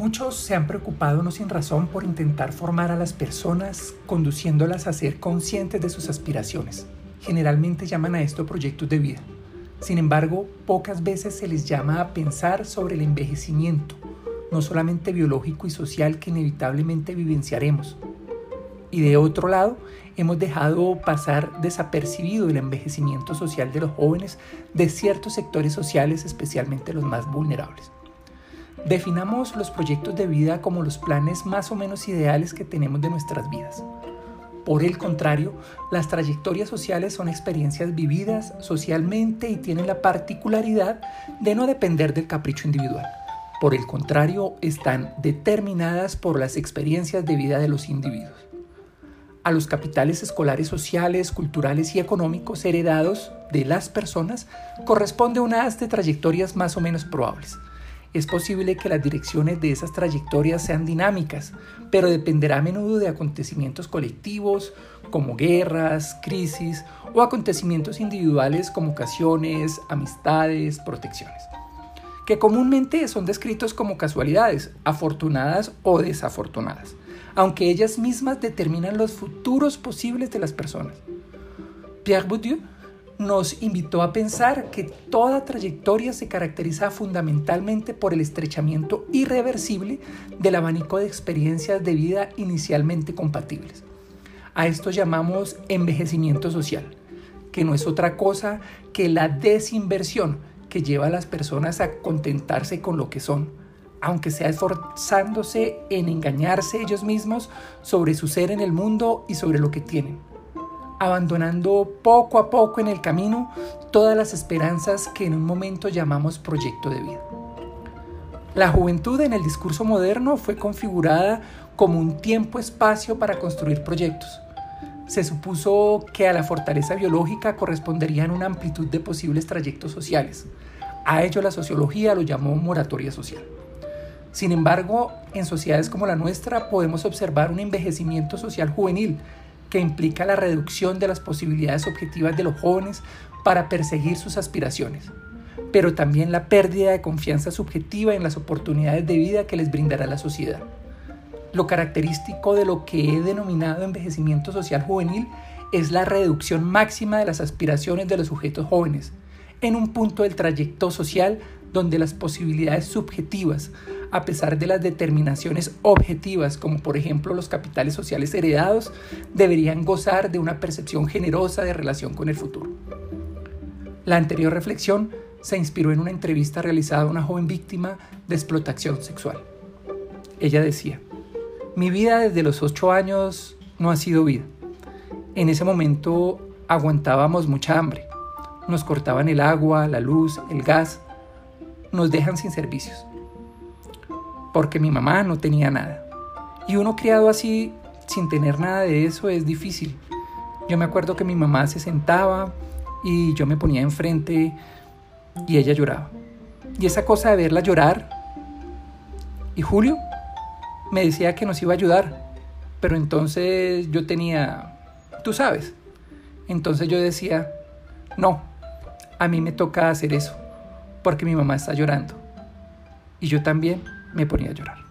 Muchos se han preocupado no sin razón por intentar formar a las personas conduciéndolas a ser conscientes de sus aspiraciones. Generalmente llaman a esto proyectos de vida. Sin embargo, pocas veces se les llama a pensar sobre el envejecimiento, no solamente biológico y social que inevitablemente vivenciaremos. Y de otro lado, hemos dejado pasar desapercibido el envejecimiento social de los jóvenes de ciertos sectores sociales, especialmente los más vulnerables. Definamos los proyectos de vida como los planes más o menos ideales que tenemos de nuestras vidas. Por el contrario, las trayectorias sociales son experiencias vividas socialmente y tienen la particularidad de no depender del capricho individual. Por el contrario, están determinadas por las experiencias de vida de los individuos. A los capitales escolares sociales, culturales y económicos heredados de las personas corresponde una haz de trayectorias más o menos probables es posible que las direcciones de esas trayectorias sean dinámicas, pero dependerá a menudo de acontecimientos colectivos como guerras, crisis o acontecimientos individuales como ocasiones, amistades, protecciones, que comúnmente son descritos como casualidades, afortunadas o desafortunadas, aunque ellas mismas determinan los futuros posibles de las personas. Pierre Bourdieu nos invitó a pensar que toda trayectoria se caracteriza fundamentalmente por el estrechamiento irreversible del abanico de experiencias de vida inicialmente compatibles. A esto llamamos envejecimiento social, que no es otra cosa que la desinversión que lleva a las personas a contentarse con lo que son, aunque sea esforzándose en engañarse ellos mismos sobre su ser en el mundo y sobre lo que tienen abandonando poco a poco en el camino todas las esperanzas que en un momento llamamos proyecto de vida. La juventud en el discurso moderno fue configurada como un tiempo-espacio para construir proyectos. Se supuso que a la fortaleza biológica corresponderían una amplitud de posibles trayectos sociales. A ello la sociología lo llamó moratoria social. Sin embargo, en sociedades como la nuestra podemos observar un envejecimiento social juvenil que implica la reducción de las posibilidades objetivas de los jóvenes para perseguir sus aspiraciones, pero también la pérdida de confianza subjetiva en las oportunidades de vida que les brindará la sociedad. Lo característico de lo que he denominado envejecimiento social juvenil es la reducción máxima de las aspiraciones de los sujetos jóvenes, en un punto del trayecto social donde las posibilidades subjetivas, a pesar de las determinaciones objetivas, como por ejemplo los capitales sociales heredados, deberían gozar de una percepción generosa de relación con el futuro. La anterior reflexión se inspiró en una entrevista realizada a una joven víctima de explotación sexual. Ella decía, mi vida desde los ocho años no ha sido vida. En ese momento aguantábamos mucha hambre. Nos cortaban el agua, la luz, el gas, nos dejan sin servicios. Porque mi mamá no tenía nada. Y uno criado así, sin tener nada de eso, es difícil. Yo me acuerdo que mi mamá se sentaba y yo me ponía enfrente y ella lloraba. Y esa cosa de verla llorar. Y Julio me decía que nos iba a ayudar. Pero entonces yo tenía, tú sabes. Entonces yo decía, no, a mí me toca hacer eso porque mi mamá está llorando. Y yo también me ponía a llorar.